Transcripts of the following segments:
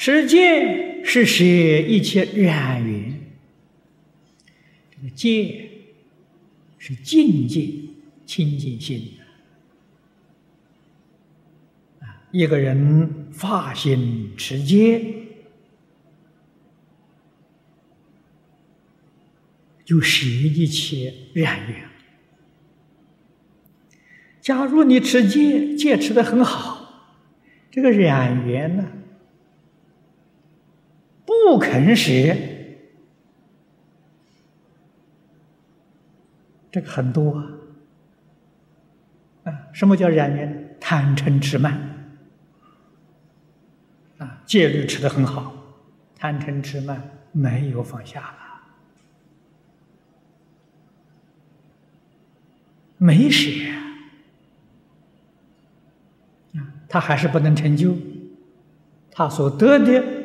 持戒是舍一切染缘，这个戒是境界清净心啊。一个人发心持戒，就舍一切染缘。假如你持戒，戒持的很好，这个染缘呢？不肯舍，这个很多啊。什么叫染缘？贪嗔痴慢啊，戒律持的很好，贪嗔痴慢没有放下了，没舍啊，他还是不能成就，他所得的。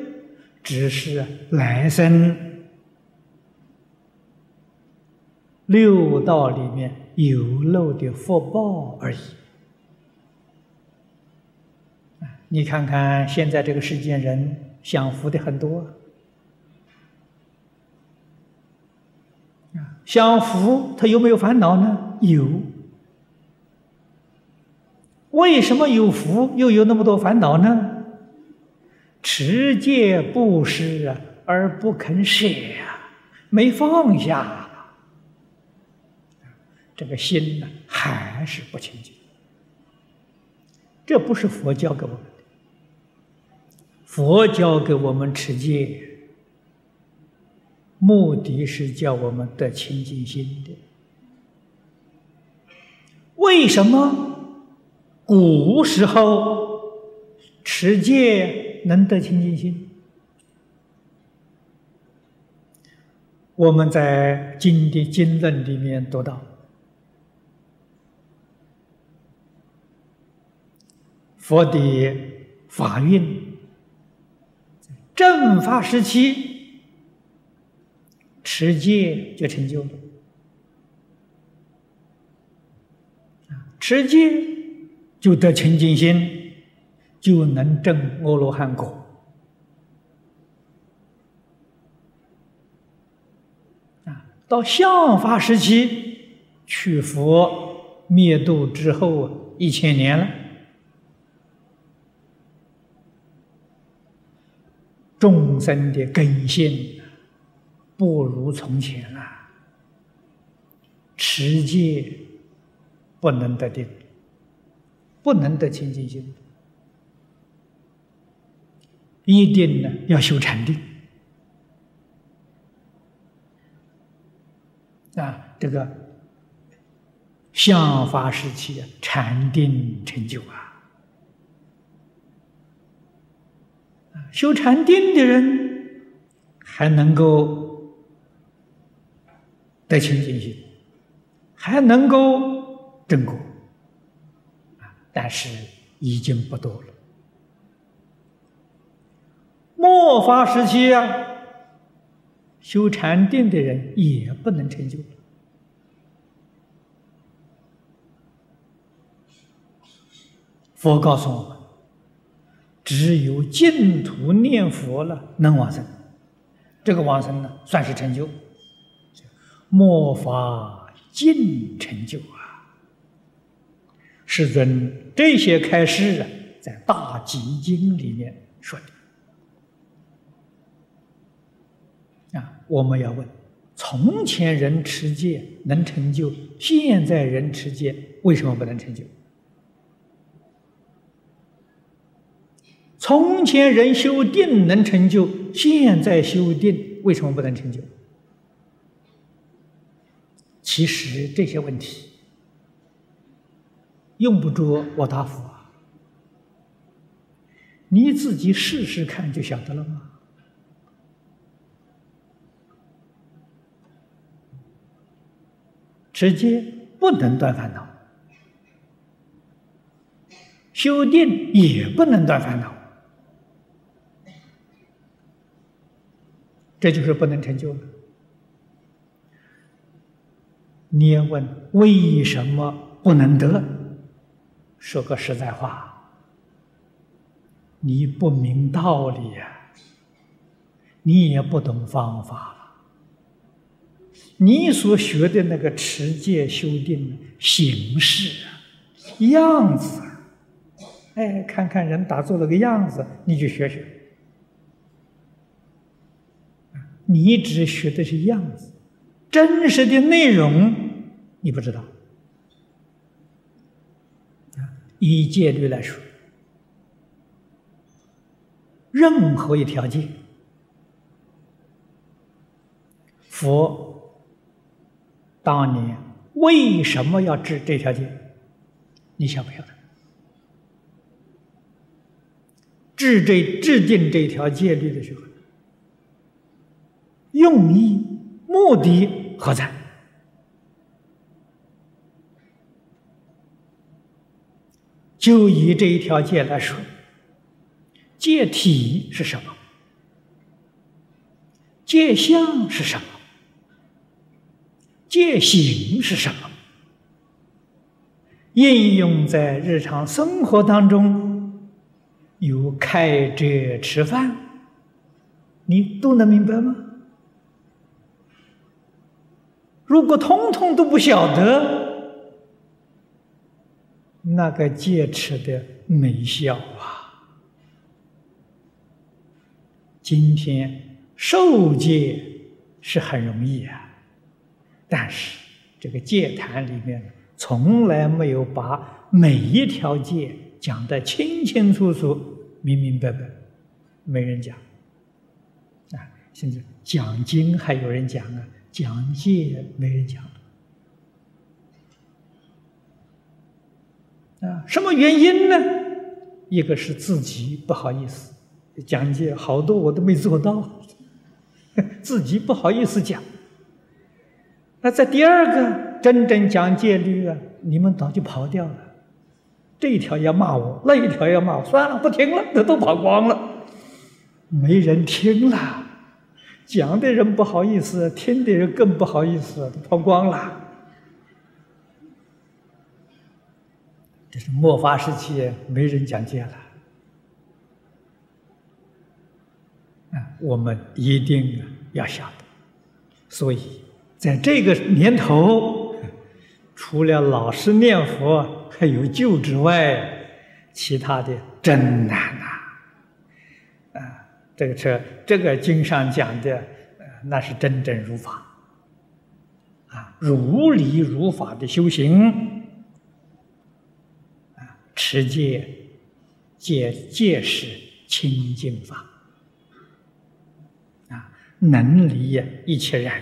只是来生六道里面有漏的福报而已。你看看现在这个世间人享福的很多，享福他有没有烦恼呢？有。为什么有福又有那么多烦恼呢？持戒布施啊，而不肯舍啊，没放下，这个心呢还是不清净。这不是佛教给我们的，佛教给我们持戒，目的是叫我们得清净心的。为什么古时候持戒？能得清净心，我们在经的经论里面读到，佛的法运正法时期，持戒就成就了，持戒就得清净心。就能证阿罗汉果啊！到相法时期，去佛灭度之后一千年了，众生的根性不如从前了，持戒不能得定，不能得清净心。一定呢要修禅定啊！这个相法时期啊，禅定成就啊，修禅定的人还能够得清净心，还能够正果，但是已经不多了。末法时期啊，修禅定的人也不能成就。佛告诉我们，只有净土念佛了能往生，这个往生呢算是成就。末法尽成就啊！世尊这些开示啊，在《大集经》里面说的。啊我们要问：从前人持戒能成就，现在人持戒为什么不能成就？从前人修定能成就，现在修定为什么不能成就？其实这些问题用不着我答复啊，你自己试试看就晓得了吗？直接不能断烦恼，修定也不能断烦恼，这就是不能成就了。你要问为什么不能得？说个实在话，你不明道理呀。你也不懂方法。你所学的那个持戒修定形式啊，样子。啊，哎，看看人打坐那个样子，你就学学。你只学的是样子，真实的内容你不知道。以戒律来说，任何一条戒，佛当年为什么要治这条戒？你晓不晓得？制这制定这条戒律的时候。用意、目的何在？就以这一条戒来说，戒体是什么？戒相是什么？戒行是什么？应用在日常生活当中，有开遮吃饭，你都能明白吗？如果通通都不晓得，那个戒持的没效啊！今天受戒是很容易啊，但是这个戒坛里面从来没有把每一条戒讲得清清楚楚、明明白白，没人讲啊！现在讲经还有人讲啊。讲戒没人讲啊？什么原因呢？一个是自己不好意思讲戒，好多我都没做到，自己不好意思讲。那在第二个真正讲戒律啊，你们早就跑掉了。这一条要骂我，那一条要骂我，算了，不听了，这都跑光了，没人听了。讲的人不好意思，听的人更不好意思，都跑光了。这是末法时期，没人讲戒了。啊，我们一定要晓得。所以，在这个年头，除了老实念佛还有救之外，其他的真难呐。啊这个车，这个经上讲的，呃，那是真正如法，啊，如理如法的修行，啊，持戒，戒戒是清净法，啊，能离一切染